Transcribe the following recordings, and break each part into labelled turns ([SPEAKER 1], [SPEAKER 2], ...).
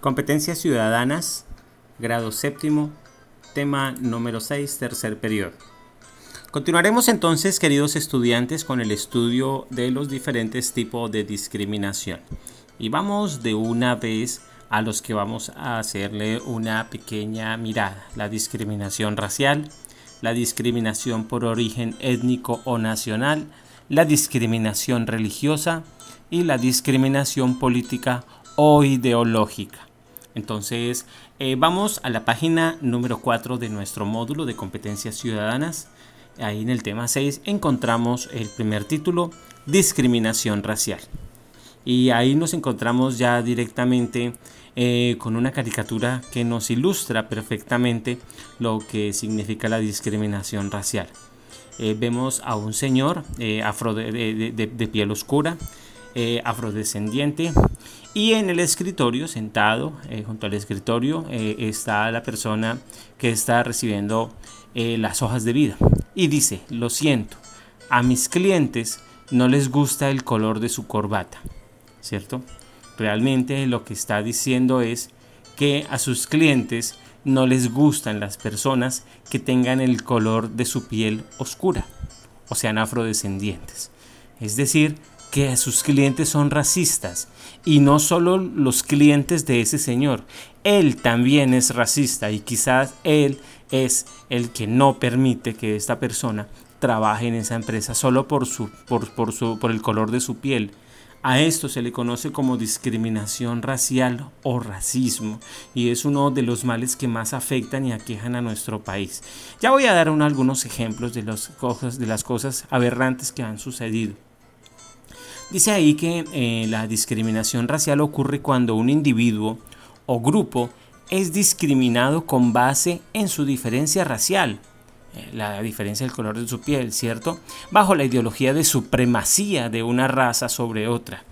[SPEAKER 1] Competencias ciudadanas, grado séptimo, tema número 6, tercer periodo. Continuaremos entonces, queridos estudiantes, con el estudio de los diferentes tipos de discriminación. Y vamos de una vez a los que vamos a hacerle una pequeña mirada. La discriminación racial, la discriminación por origen étnico o nacional, la discriminación religiosa y la discriminación política o ideológica. Entonces, eh, vamos a la página número 4 de nuestro módulo de competencias ciudadanas. Ahí en el tema 6 encontramos el primer título, discriminación racial. Y ahí nos encontramos ya directamente eh, con una caricatura que nos ilustra perfectamente lo que significa la discriminación racial. Eh, vemos a un señor afro de piel oscura, afrodescendiente, y en el escritorio, sentado eh, junto al escritorio, eh, está la persona que está recibiendo eh, las hojas de vida. Y dice, lo siento, a mis clientes no les gusta el color de su corbata. ¿Cierto? Realmente lo que está diciendo es que a sus clientes no les gustan las personas que tengan el color de su piel oscura o sean afrodescendientes. Es decir, que sus clientes son racistas y no solo los clientes de ese señor, él también es racista y quizás él es el que no permite que esta persona trabaje en esa empresa solo por, su, por, por, su, por el color de su piel. A esto se le conoce como discriminación racial o racismo y es uno de los males que más afectan y aquejan a nuestro país. Ya voy a dar algunos ejemplos de, los, de las cosas aberrantes que han sucedido. Dice ahí que eh, la discriminación racial ocurre cuando un individuo o grupo es discriminado con base en su diferencia racial, eh, la diferencia del color de su piel, ¿cierto? Bajo la ideología de supremacía de una raza sobre otra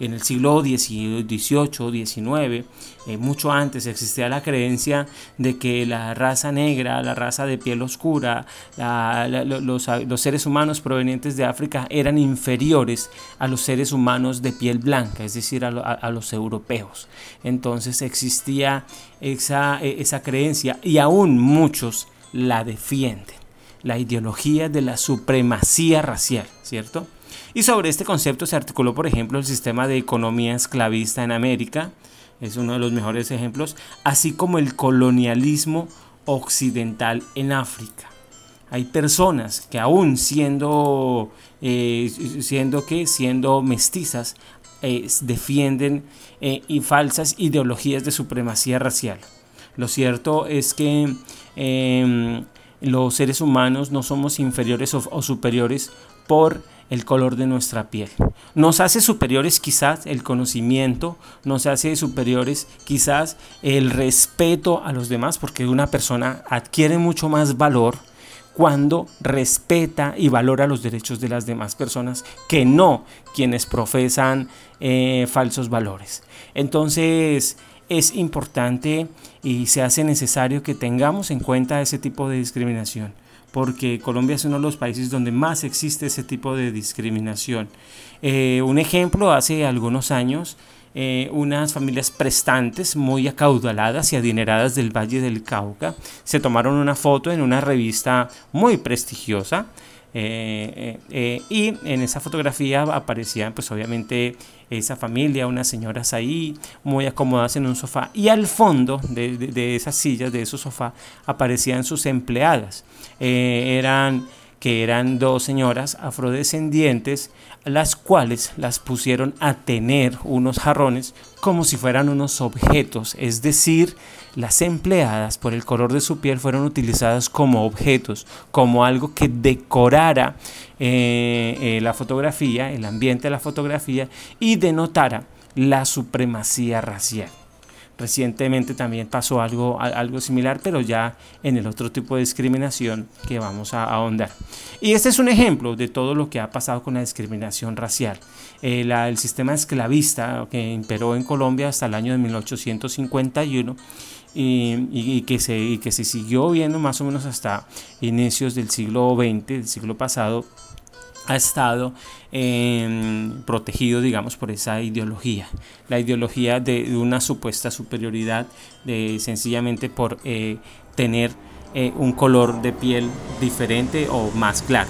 [SPEAKER 1] en el siglo XVIII, XIX, eh, mucho antes existía la creencia de que la raza negra, la raza de piel oscura, los, seres humanos provenientes de África eran inferiores a los seres humanos de piel blanca, es decir, a, los europeos. Entonces existía esa, e, esa creencia y aún muchos la defienden, la ideología de la supremacía racial, ¿cierto? Y sobre este concepto se articuló, por ejemplo, el sistema de economía esclavista en América, es uno de los mejores ejemplos, así como el colonialismo occidental en África. Hay personas que aún siendo, eh, siendo, siendo mestizas, eh, defienden eh, y falsas ideologías de supremacía racial. Lo cierto es que em, los seres humanos no somos inferiores o superiores por el color de nuestra piel. Nos hace superiores quizás el conocimiento, nos hace superiores quizás el respeto a los demás, porque una persona adquiere mucho más valor cuando respeta y valora los derechos de las demás personas que no quienes profesan eh, falsos valores. Entonces es importante y se hace necesario que tengamos en cuenta ese tipo de discriminación porque Colombia es uno de los países donde más existe ese tipo de discriminación. Eh, un ejemplo, hace algunos años, eh, unas familias prestantes muy acaudaladas y adineradas del Valle del Cauca se tomaron una foto en una revista muy prestigiosa eh, eh, y en esa fotografía aparecían pues obviamente esa familia, unas señoras ahí muy acomodadas en un sofá y al fondo de, esas sillas, de esos sofás, aparecían sus empleadas. Eran que eran dos señoras afrodescendientes, las cuales las pusieron a tener unos jarrones como si fueran unos objetos, es decir, las empleadas por el color de su piel fueron utilizadas como objetos, como algo que decorara eh, eh, la fotografía, el ambiente de la fotografía y denotara la supremacía racial. Recientemente también pasó algo, algo similar, pero ya en el otro tipo de discriminación que vamos a ahondar. Y este es un ejemplo de todo lo que ha pasado con la discriminación racial. Eh, el sistema esclavista que imperó en Colombia hasta el año de 1851 y, que se, y que se siguió viendo más o menos hasta inicios del siglo XX, del siglo pasado, ha estado em, protegido, digamos, por esa ideología, la ideología de, una supuesta superioridad, de sencillamente por eh, tener eh, un color de piel diferente o más claro.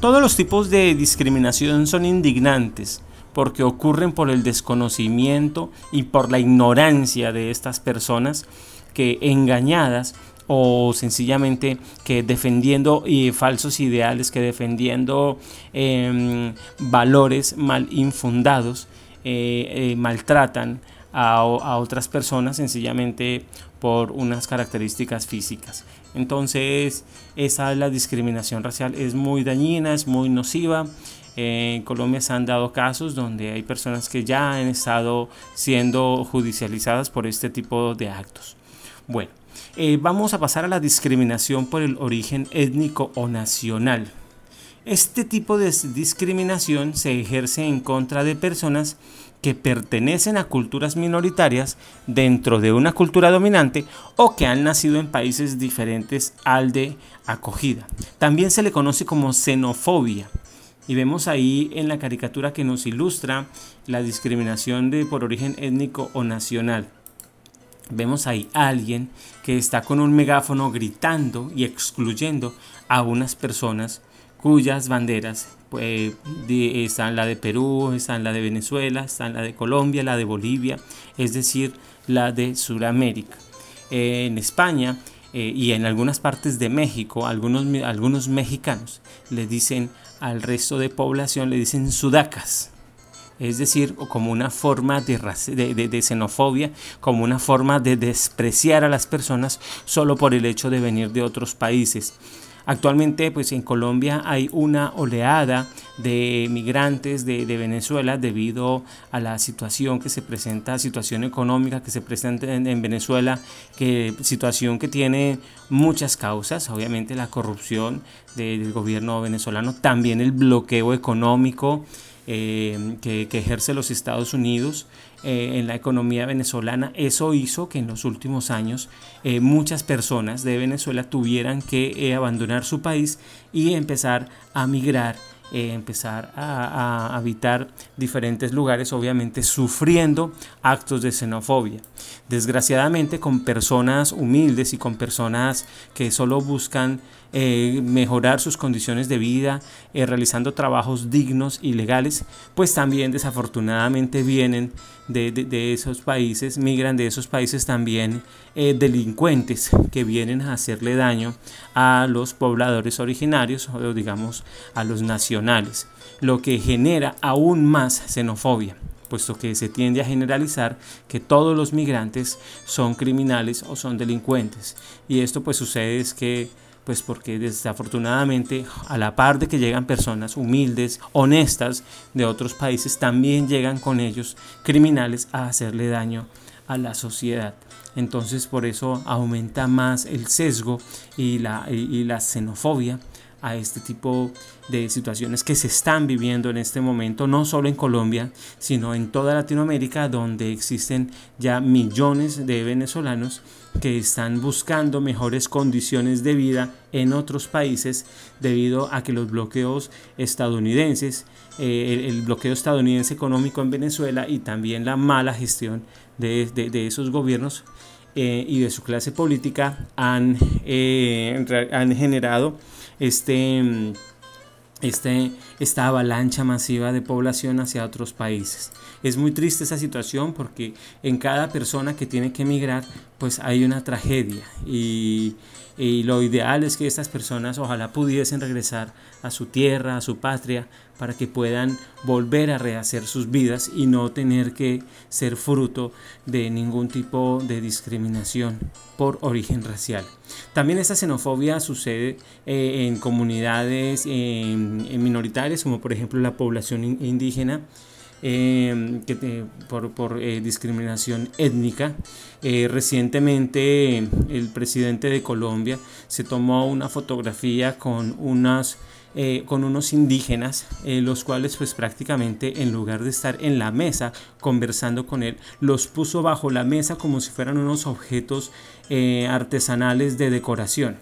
[SPEAKER 1] Todos los tipos de discriminación son indignantes porque ocurren por el desconocimiento y por la ignorancia de estas personas que engañadas o sencillamente que defendiendo falsos ideales, que defendiendo em, valores mal infundados, eh, eh, maltratan a, otras personas sencillamente por unas características físicas. Entonces, esa es la discriminación racial, es muy dañina, es muy nociva. En Colombia se han dado casos donde hay personas que ya han estado siendo judicializadas por este tipo de actos. Bueno, eh, vamos a pasar a la discriminación por el origen étnico o nacional. Este tipo de discriminación se ejerce en contra de personas que pertenecen a culturas minoritarias dentro de una cultura dominante o que han nacido en países diferentes al de acogida. También se le conoce como xenofobia. Y vemos ahí en la caricatura que nos ilustra la discriminación de, por origen étnico o nacional vemos ahí alguien que está con un megáfono gritando y excluyendo a unas personas cuyas banderas pues, están la de Perú, están la de Venezuela, están la de Colombia, la de Bolivia, es decir, la de Sudamérica. en España eh, y en algunas partes de México, algunos, algunos mexicanos le dicen al resto de población, le dicen sudacas es decir, como una forma de, de, xenofobia, como una forma de despreciar a las personas solo por el hecho de venir de otros países. Actualmente, pues en Colombia hay una oleada de migrantes de, Venezuela debido a la situación que se presenta, situación económica que se presenta en, Venezuela, que situación que tiene muchas causas, obviamente la corrupción del gobierno venezolano, también el bloqueo económico eh, que, ejerce los Estados Unidos eh, en la economía venezolana. Eso hizo que en los últimos años eh, muchas personas de Venezuela tuvieran que abandonar su país y empezar a migrar empezar a, habitar diferentes lugares, obviamente sufriendo actos de xenofobia. Desgraciadamente con personas humildes y con personas que solo buscan eh, mejorar sus condiciones de vida, eh, realizando trabajos dignos y legales, pues también desafortunadamente vienen de, esos países, migran de esos países también eh, delincuentes que vienen a hacerle daño a los pobladores originarios o digamos a los nacionales, lo que genera aún más xenofobia puesto que se tiende a generalizar que todos los migrantes son criminales o son delincuentes. Y esto pues sucede es que pues porque desafortunadamente a la par de que llegan personas humildes, honestas de otros países, también llegan con ellos criminales a hacerle daño a la sociedad. Entonces por eso aumenta más el sesgo y la, y la xenofobia a este tipo de situaciones que se están viviendo en este momento, no solo en Colombia, sino en toda Latinoamérica, donde existen ya millones de venezolanos que están buscando mejores condiciones de vida en otros países debido a que los bloqueos estadounidenses, eh, el, bloqueo estadounidense económico en Venezuela y también la mala gestión de, esos gobiernos eh, y de su clase política han, eh, han generado este, este, esta avalancha masiva de población hacia otros países. Es muy triste esa situación porque en cada persona que tiene que emigrar pues hay una tragedia y, lo ideal es que estas personas ojalá pudiesen regresar a su tierra, a su patria, para que puedan volver a rehacer sus vidas y no tener que ser fruto de ningún tipo de discriminación por origen racial. También esta xenofobia sucede eh, en comunidades minoritarias, como por ejemplo la población indígena, Em, que por, eh, discriminación étnica. Eh, recientemente el presidente de Colombia se tomó una fotografía con unas eh, con unos indígenas, eh, los cuales pues prácticamente en lugar de estar en la mesa conversando con él, los puso bajo la mesa como si fueran unos objetos eh, artesanales de decoración.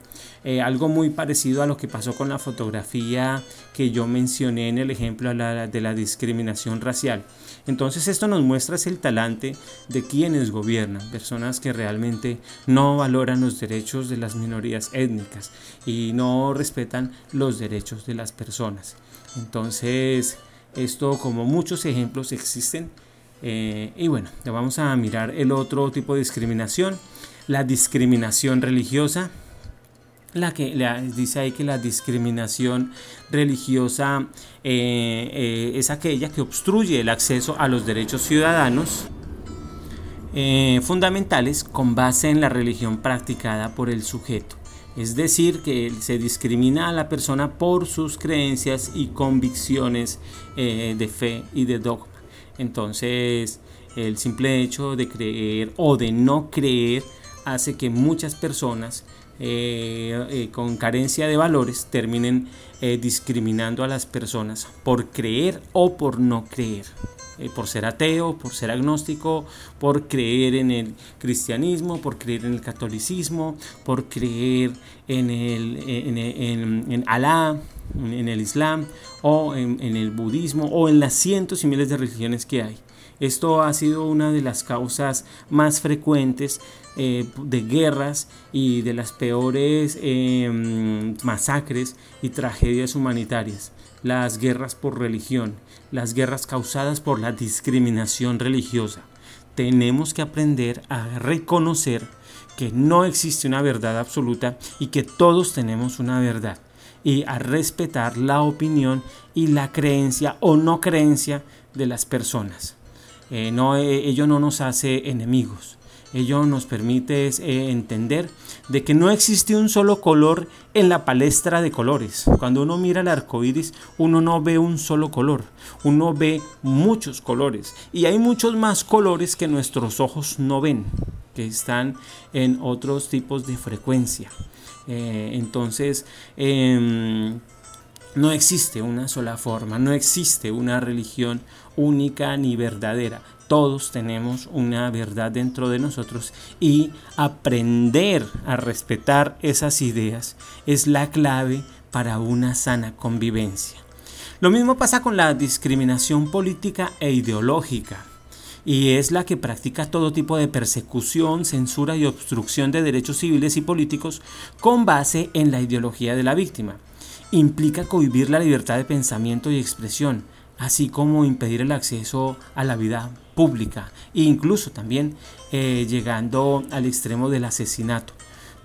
[SPEAKER 1] algo muy parecido a lo que pasó con la fotografía que yo mencioné en el ejemplo de la discriminación racial. Entonces esto nos muestra el talante de quienes gobiernan, personas que realmente no valoran los derechos de las minorías étnicas y no respetan los derechos de las personas. Entonces esto como muchos ejemplos existen eh, y bueno, vamos a mirar el otro tipo de discriminación, la discriminación religiosa la que dice ahí que la discriminación religiosa eh, eh, es aquella que obstruye el acceso a los derechos ciudadanos fundamentales con base en la religión practicada por el sujeto. Es decir, que se discrimina a la persona por sus creencias y convicciones de fe y de dogma. Entonces, el simple hecho de creer o de no creer hace que muchas personas eh, eh, con carencia de valores terminen eh, discriminando a las personas por creer o por no creer. Por ser ateo, por ser agnóstico, por creer en el cristianismo, por creer en el catolicismo, por creer en, el, en, Alá, en el Islam, o en, en el budismo, o en las cientos y miles de religiones que hay. Esto ha sido una de las causas más frecuentes eh, de guerras y de las peores em, masacres y tragedias humanitarias. Las guerras por religión, las guerras causadas por la discriminación religiosa. Tenemos que aprender a reconocer que no existe una verdad absoluta y que todos tenemos una verdad y a respetar la opinión y la creencia o no creencia de las personas. Eh, no, eh, ello no nos hace enemigos. Ello nos permite eh, entender de que no existe un solo color en la palestra de colores. Cuando uno mira el arco iris, uno no ve un solo color, uno ve muchos colores. Y hay muchos más colores que nuestros ojos no ven, que están en otros tipos de frecuencia. entonces, em, no existe una sola forma, no existe una religión única ni verdadera. Todos tenemos una verdad dentro de nosotros y aprender a respetar esas ideas es la clave para una sana convivencia. Lo mismo pasa con la discriminación política e ideológica y es la que practica todo tipo de persecución, censura y obstrucción de derechos civiles y políticos con base en la ideología de la víctima implica cohibir la libertad de pensamiento y expresión, así como impedir el acceso a la vida pública e incluso también eh, llegando al extremo del asesinato.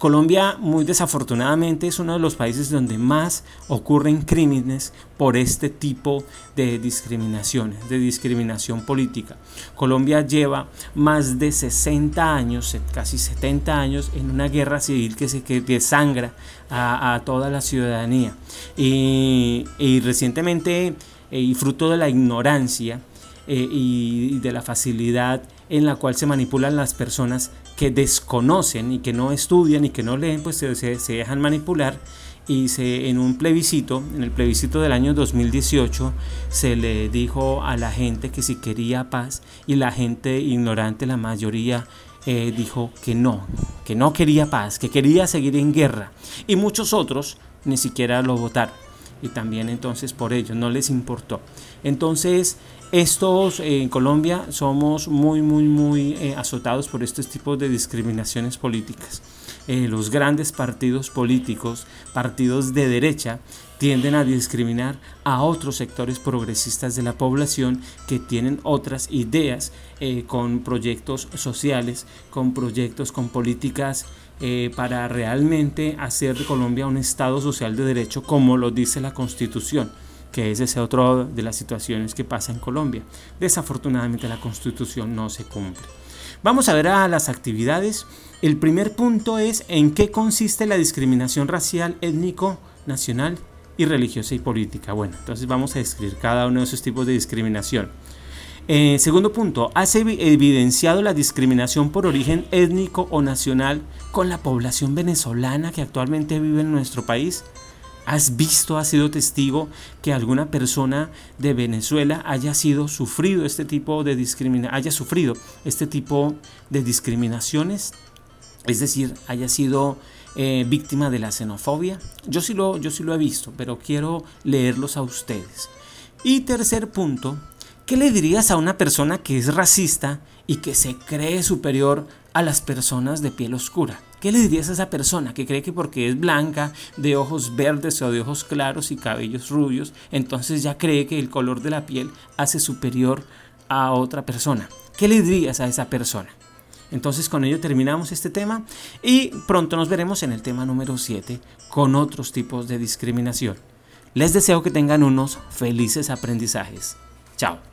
[SPEAKER 1] Colombia, muy desafortunadamente, es uno de los países donde más ocurren crímenes por este tipo de discriminaciones, de discriminación política. Colombia lleva más de 60 años, casi 70 años, en una guerra civil que se que desangra a, toda la ciudadanía. Y, recientemente, eh, y fruto de la ignorancia, eh, y de la facilidad en la cual se manipulan las personas que desconocen y que no estudian y que no leen, pues se, se dejan manipular y se, en un plebiscito, en el plebiscito del año 2018, se le dijo a la gente que si quería paz y la gente ignorante, la mayoría, eh, dijo que no, que no quería paz, que quería seguir en guerra y muchos otros ni siquiera lo votaron y también entonces por ello no les importó. Entonces estos en Colombia somos muy muy muy eh, azotados por estos tipos de discriminaciones políticas. Eh, los grandes partidos políticos, partidos de derecha, tienden a discriminar a otros sectores progresistas de la población que tienen otras ideas eh, con proyectos sociales, con proyectos, con políticas eh, para realmente hacer de Colombia un Estado social de derecho como lo dice la Constitución que es ese otro de las situaciones que pasa en Colombia. Desafortunadamente la Constitución no se cumple. Vamos a ver a las actividades. El primer punto es en qué consiste la discriminación racial, étnico, nacional y religiosa y política. Bueno, entonces vamos a describir cada uno de esos tipos de discriminación. Eh, segundo punto, ¿has evidenciado la discriminación por origen étnico o nacional con la población venezolana que actualmente vive en nuestro país? ¿Has visto, has sido testigo que alguna persona de Venezuela haya sido sufrido este tipo de discriminación, haya sufrido este tipo de discriminaciones? Es decir, haya sido eh, víctima de la xenofobia. Yo sí, lo, yo sí lo he visto, pero quiero leerlos a ustedes. Y tercer punto, ¿qué le dirías a una persona que es racista y que se cree superior a las personas de piel oscura? ¿Qué le dirías a esa persona que cree que porque es blanca, de ojos verdes o de ojos claros y cabellos rubios, entonces ya cree que el color de la piel hace superior a otra persona? ¿Qué le dirías a esa persona? Entonces con ello terminamos este tema y pronto nos veremos en el tema número 7 con otros tipos de discriminación. Les deseo que tengan unos felices aprendizajes. Chao.